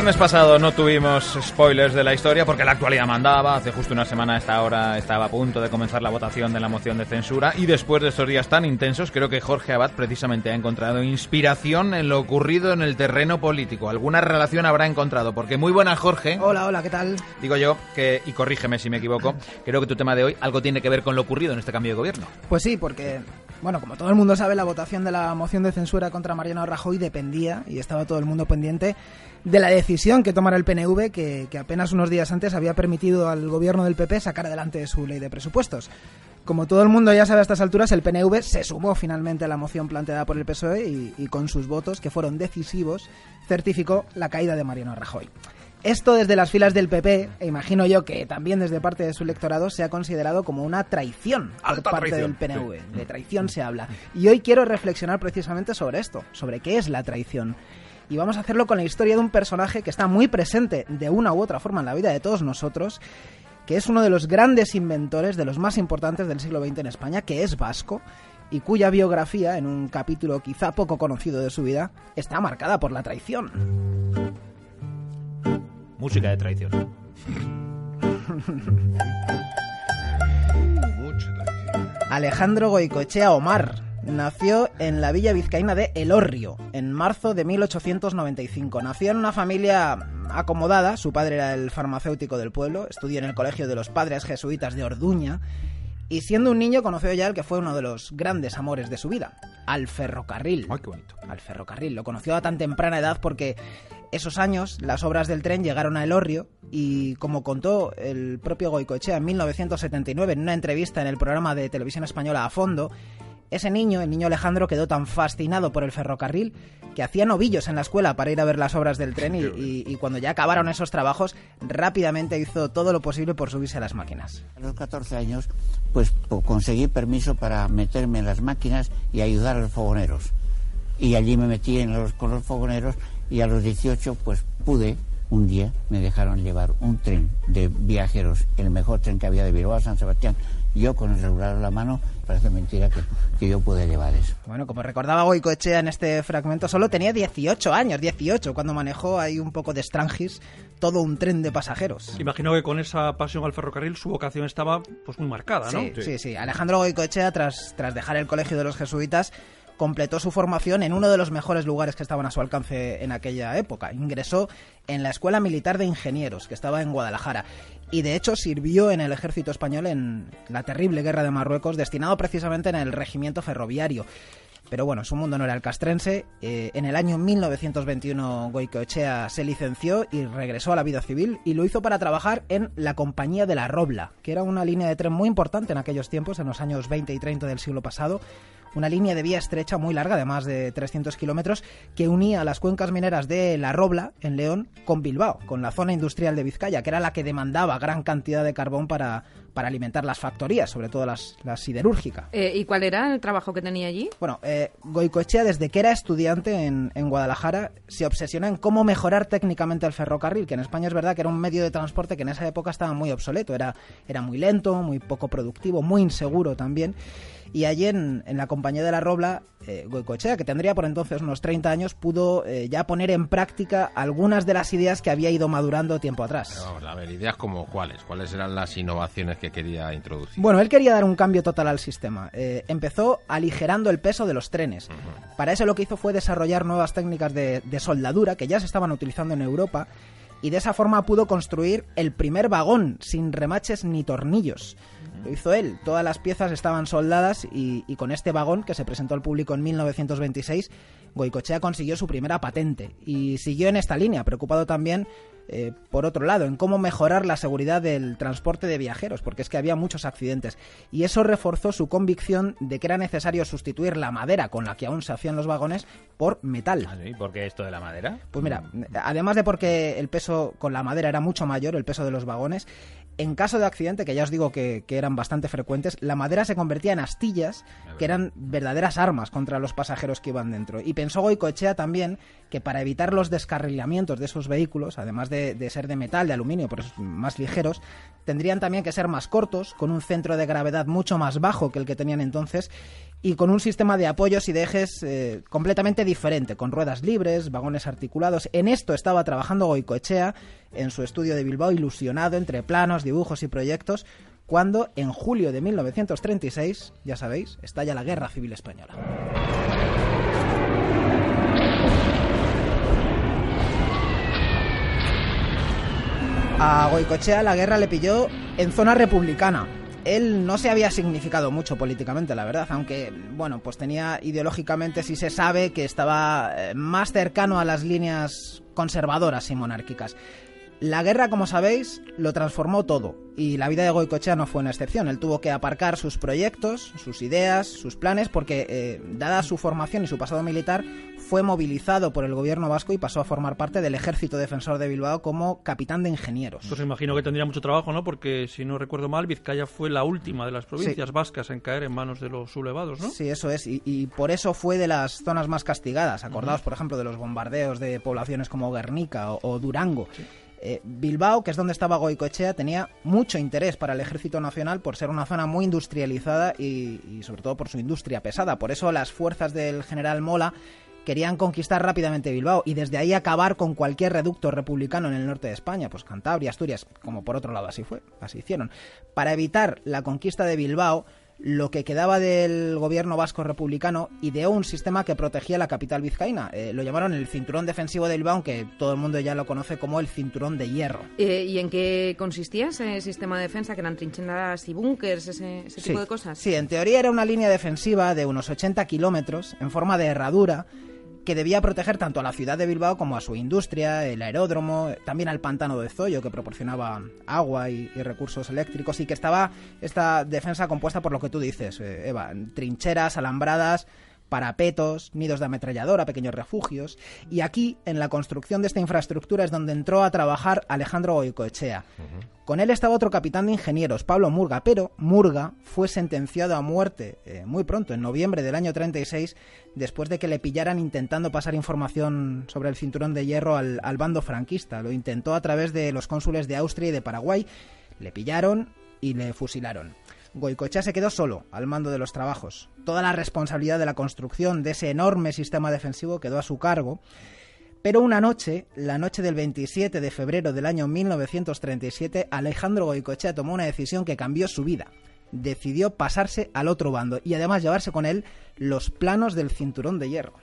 viernes pasado no tuvimos spoilers de la historia porque la actualidad mandaba. Hace justo una semana a esta hora estaba a punto de comenzar la votación de la moción de censura y después de estos días tan intensos creo que Jorge Abad precisamente ha encontrado inspiración en lo ocurrido en el terreno político. Alguna relación habrá encontrado porque muy buena Jorge. Hola, hola, ¿qué tal? Digo yo que, y corrígeme si me equivoco, creo que tu tema de hoy algo tiene que ver con lo ocurrido en este cambio de gobierno. Pues sí, porque bueno, como todo el mundo sabe, la votación de la moción de censura contra Mariano Rajoy dependía, y estaba todo el mundo pendiente, de la decisión que tomara el PNV, que, apenas unos días antes había permitido al gobierno del PP sacar adelante su ley de presupuestos. Como todo el mundo ya sabe a estas alturas, el PNV se sumó finalmente a la moción planteada por el PSOE y, y con sus votos, que fueron decisivos, certificó la caída de Mariano Rajoy. Esto desde las filas del PP, e imagino yo que también desde parte de su electorado, se ha considerado como una traición por parte del PNV. De traición se habla. Y hoy quiero reflexionar precisamente sobre esto, sobre qué es la traición. Y vamos a hacerlo con la historia de un personaje que está muy presente de una u otra forma en la vida de todos nosotros, que es uno de los grandes inventores, de los más importantes del siglo XX en España, que es vasco, y cuya biografía, en un capítulo quizá poco conocido de su vida, está marcada por la traición música de traición. Alejandro Goicoechea Omar nació en la villa vizcaína de Elorrio en marzo de 1895. Nació en una familia acomodada, su padre era el farmacéutico del pueblo, estudió en el colegio de los padres jesuitas de Orduña y siendo un niño conoció ya el que fue uno de los grandes amores de su vida, al ferrocarril. Ay, qué bonito. Al ferrocarril. Lo conoció a tan temprana edad porque esos años las obras del tren llegaron a Elorrio y como contó el propio Goicoechea en 1979 en una entrevista en el programa de televisión española A Fondo, ese niño, el niño Alejandro, quedó tan fascinado por el ferrocarril que hacía novillos en la escuela para ir a ver las obras del tren y, cuando ya acabaron esos trabajos rápidamente hizo todo lo posible por subirse a las máquinas. A los 14 años pues conseguí permiso para meterme en las máquinas y ayudar a los fogoneros. Y allí me metí en los, con los fogoneros y a los 18 pues pude, un día me dejaron llevar un tren de viajeros, el mejor tren que había de Bilbao a San Sebastián, yo con el regular en la mano, parece mentira que, que yo pude llevar eso. Bueno, como recordaba Goicoechea en este fragmento, solo tenía 18 años, 18, cuando manejó ahí un poco de Strangis todo un tren de pasajeros. Imagino que con esa pasión al ferrocarril su vocación estaba pues muy marcada, ¿no? Sí, sí, sí. Alejandro Goicoechea, tras, tras dejar el colegio de los jesuitas, completó su formación en uno de los mejores lugares que estaban a su alcance en aquella época. Ingresó en la Escuela Militar de Ingenieros, que estaba en Guadalajara, y de hecho sirvió en el ejército español en la terrible guerra de Marruecos, destinado precisamente en el regimiento ferroviario. Pero bueno, su mundo no era el castrense. Eh, en el año 1921 Goicoechea se licenció y regresó a la vida civil y lo hizo para trabajar en la Compañía de la Robla, que era una línea de tren muy importante en aquellos tiempos, en los años 20 y 30 del siglo pasado, una línea de vía estrecha muy larga, de más de 300 kilómetros, que unía las cuencas mineras de La Robla, en León, con Bilbao, con la zona industrial de Vizcaya, que era la que demandaba gran cantidad de carbón para, para alimentar las factorías, sobre todo las, las siderúrgicas. Eh, ¿Y cuál era el trabajo que tenía allí? Bueno, eh, Goicoechea, desde que era estudiante en, en, Guadalajara, se obsesiona en cómo mejorar técnicamente el ferrocarril, que en España es verdad que era un medio de transporte que en esa época estaba muy obsoleto, era, era muy lento, muy poco productivo, muy inseguro también. Y allí en, la compañía de la Robla, eh, Goicoechea, que tendría por entonces unos 30 años, pudo eh, ya poner en práctica algunas de las ideas que había ido madurando tiempo atrás. vamos a ver, ideas como cuáles, cuáles eran las innovaciones que quería introducir. Bueno, él quería dar un cambio total al sistema. Eh, empezó aligerando el peso de los trenes. Para eso lo que hizo fue desarrollar nuevas técnicas de, de soldadura que ya se estaban utilizando en Europa y de esa forma pudo construir el primer vagón sin remaches ni tornillos. Lo hizo él. Todas las piezas estaban soldadas y, con este vagón, que se presentó al público en 1926, Goicochea consiguió su primera patente y siguió en esta línea, preocupado también eh, por otro lado, en cómo mejorar la seguridad del transporte de viajeros, porque es que había muchos accidentes. Y eso reforzó su convicción de que era necesario sustituir la madera con la que aún se hacían los vagones por metal. ¿Ah, ¿Por qué esto de la madera? Pues mira, además de porque el peso con la madera era mucho mayor, el peso de los vagones, en caso de accidente, que ya os digo que, eran bastante frecuentes, la madera se convertía en astillas, que eran verdaderas armas contra los pasajeros que iban dentro. Y pensó Goicoechea también que para evitar los descarrilamientos de esos vehículos, además de, de ser de metal, de aluminio, pero más ligeros, tendrían también que ser más cortos, con un centro de gravedad mucho más bajo que el que tenían entonces, y con un sistema de apoyos y de ejes eh, completamente diferente, con ruedas libres, vagones articulados. En esto estaba trabajando Goicoechea en su estudio de Bilbao, ilusionado entre planos, dibujos y proyectos, cuando en julio de 1936, ya sabéis, estalla la Guerra Civil Española. A Goicoechea la guerra le pilló en zona republicana. Él no se había significado mucho políticamente, la verdad, aunque, bueno, pues tenía ideológicamente, sí se sabe, que estaba eh, más cercano a las líneas conservadoras y monárquicas. La guerra, como sabéis, lo transformó todo, y la vida de Goicoechea no fue una excepción. Él tuvo que aparcar sus proyectos, sus ideas, sus planes, porque, eh, dada su formación y su pasado militar, fue movilizado por el gobierno vasco y pasó a formar parte del ejército defensor de Bilbao como capitán de ingenieros. Pues imagino que tendría mucho trabajo, ¿no? Porque, si no recuerdo mal, Vizcaya fue la última de las provincias Sí. vascas en caer en manos de los sublevados, ¿no? Sí, eso es, y, y por eso fue de las zonas más castigadas. Acordaos, por ejemplo, de los bombardeos de poblaciones como Guernica o, o Durango. Eh, Bilbao, que es donde estaba Goicoechea, tenía mucho interés para el ejército nacional por ser una zona muy industrializada y, y sobre todo por su industria pesada. Por eso las fuerzas del general Mola querían conquistar rápidamente Bilbao y desde ahí acabar con cualquier reducto republicano en el norte de España, pues Cantabria, Asturias, como por otro lado así fue, así hicieron. Para evitar la conquista de Bilbao, lo que quedaba del gobierno vasco republicano ideó un sistema que protegía la capital vizcaína. Eh, lo llamaron el cinturón defensivo de Bilbao, aunque todo el mundo ya lo conoce como el cinturón de hierro. Eh, ¿Y en qué consistía ese sistema de defensa? ¿Que eran trincheras y búnkers, ese, ese tipo de cosas? Sí, en teoría era una línea defensiva de unos 80 kilómetros en forma de herradura que debía proteger tanto a la ciudad de Bilbao como a su industria, el aeródromo, también al pantano de Zoyo que proporcionaba agua y, recursos eléctricos y que estaba esta defensa compuesta por lo que tú dices, eh, Eva, trincheras, alambradas, parapetos, nidos de ametralladora, pequeños refugios. Y aquí, en la construcción de esta infraestructura, es donde entró a trabajar Alejandro Goicoechea. Con él estaba otro capitán de ingenieros, Pablo Murga, pero Murga fue sentenciado a muerte eh, muy pronto, en noviembre del año 36, después de que le pillaran intentando pasar información sobre el cinturón de hierro al, al bando franquista. Lo intentó a través de los cónsules de Austria y de Paraguay. Le pillaron y le fusilaron. Goicoechea se quedó solo al mando de los trabajos. Toda la responsabilidad de la construcción de ese enorme sistema defensivo quedó a su cargo. Pero una noche, la noche del 27 de febrero del año 1937, Alejandro Goicoechea tomó una decisión que cambió su vida. Decidió pasarse al otro bando y además llevarse con él los planos del cinturón de hierro.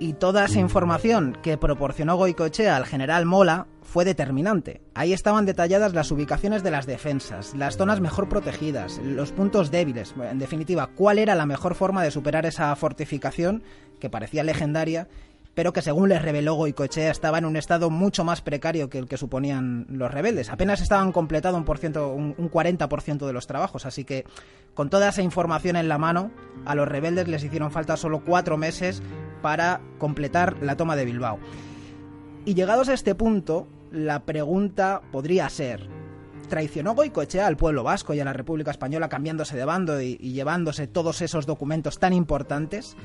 Y toda esa información que proporcionó Goicoechea al general Mola fue determinante. Ahí estaban detalladas las ubicaciones de las defensas, las zonas mejor protegidas, los puntos débiles, en definitiva, cuál era la mejor forma de superar esa fortificación que parecía legendaria, pero que según les reveló Goicoechea estaba en un estado mucho más precario que el que suponían los rebeldes. Apenas estaban completado un, por ciento, un, un 40% de los trabajos, así que con toda esa información en la mano, a los rebeldes les hicieron falta solo cuatro meses para completar la toma de Bilbao. Y llegados a este punto, la pregunta podría ser, ¿traicionó Goicoechea al pueblo vasco y a la República Española cambiándose de bando y llevándose todos esos documentos tan importantes?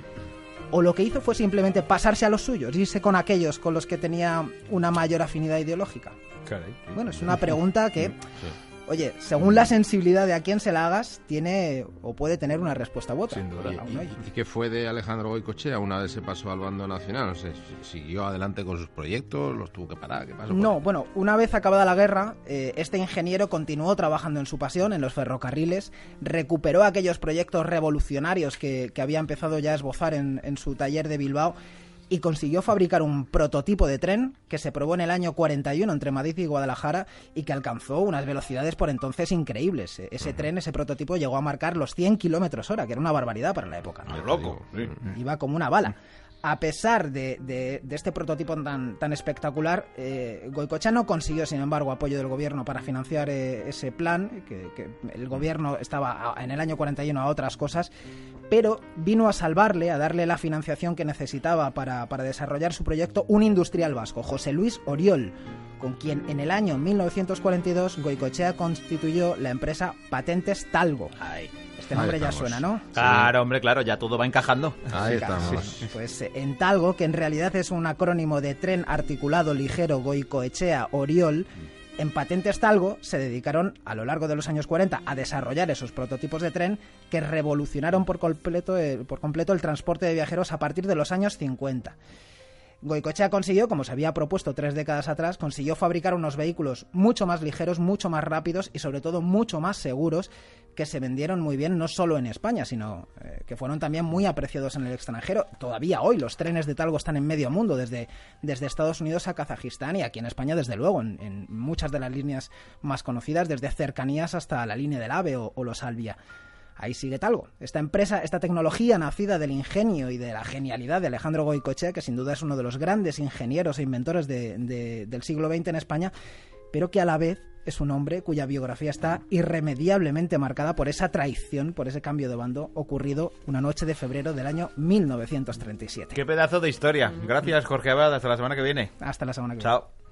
¿O lo que hizo fue simplemente pasarse a los suyos, irse con aquellos con los que tenía una mayor afinidad ideológica? Bueno, es una pregunta que, oye, según la sensibilidad de a quien se la hagas, tiene o puede tener una respuesta u otra. Sin duda. ¿Y, y- y qué fue de Alejandro Goicochea una vez se pasó al bando nacional? ¿siguió adelante con sus proyectos? ¿Los tuvo que parar? ¿Qué pasó? No, bueno, una vez acabada la guerra, eh, este ingeniero continuó trabajando en su pasión, en los ferrocarriles, recuperó aquellos proyectos revolucionarios que, que había empezado ya a esbozar en, en su taller de Bilbao y consiguió fabricar un prototipo de tren que se probó en el año 41 entre Madrid y Guadalajara y que alcanzó unas velocidades por entonces increíbles. E- Ese tren, ese prototipo, llegó a marcar los 100 kilómetros hora, que era una barbaridad para la época. Te loco. Iba como una bala. A pesar de, de- de este prototipo tan, tan espectacular, eh, Goicoechea no consiguió, sin embargo, apoyo del gobierno para financiar eh, ese plan, que, que el gobierno estaba a- en el año 41 a otras cosas, pero vino a salvarle, a darle la financiación que necesitaba para, para desarrollar su proyecto un industrial vasco, José Luis Oriol, con quien en el año 1942 Goicoechea constituyó la empresa Patentes Talgo. Este nombre ya suena, ¿no? Claro, hombre, claro, ya todo va encajando. Ahí Claro, estamos. sí. Pues eh, en Talgo, que en realidad es un acrónimo de Tren Articulado Ligero Goicoechea Oriol, En Patentes Talgo se dedicaron a lo largo de los años 40 a desarrollar esos prototipos de tren que revolucionaron por completo por completo el transporte de viajeros a partir de los años 50. Goicochea consiguió, como se había propuesto tres décadas atrás, consiguió fabricar unos vehículos mucho más ligeros, mucho más rápidos y sobre todo mucho más seguros que se vendieron muy bien no solo en España, sino eh, que fueron también muy apreciados en el extranjero. Todavía hoy los trenes de Talgo están en medio mundo, desde, desde Estados Unidos a Kazajistán y aquí en España desde luego, en, muchas de las líneas más conocidas, desde cercanías hasta la línea del AVE o, o los Albia. Ahí sigue Talgo. Esta empresa, esta tecnología nacida del ingenio y de la genialidad de Alejandro Goicoechea, que sin duda es uno de los grandes ingenieros e inventores de- de- del siglo XX en España, pero que a la vez es un hombre cuya biografía está irremediablemente marcada por esa traición, por ese cambio de bando ocurrido una noche de febrero del año 1937. Qué pedazo de historia. Gracias, Jorge Abad. Hasta la semana que viene. Hasta la semana que viene. Chao.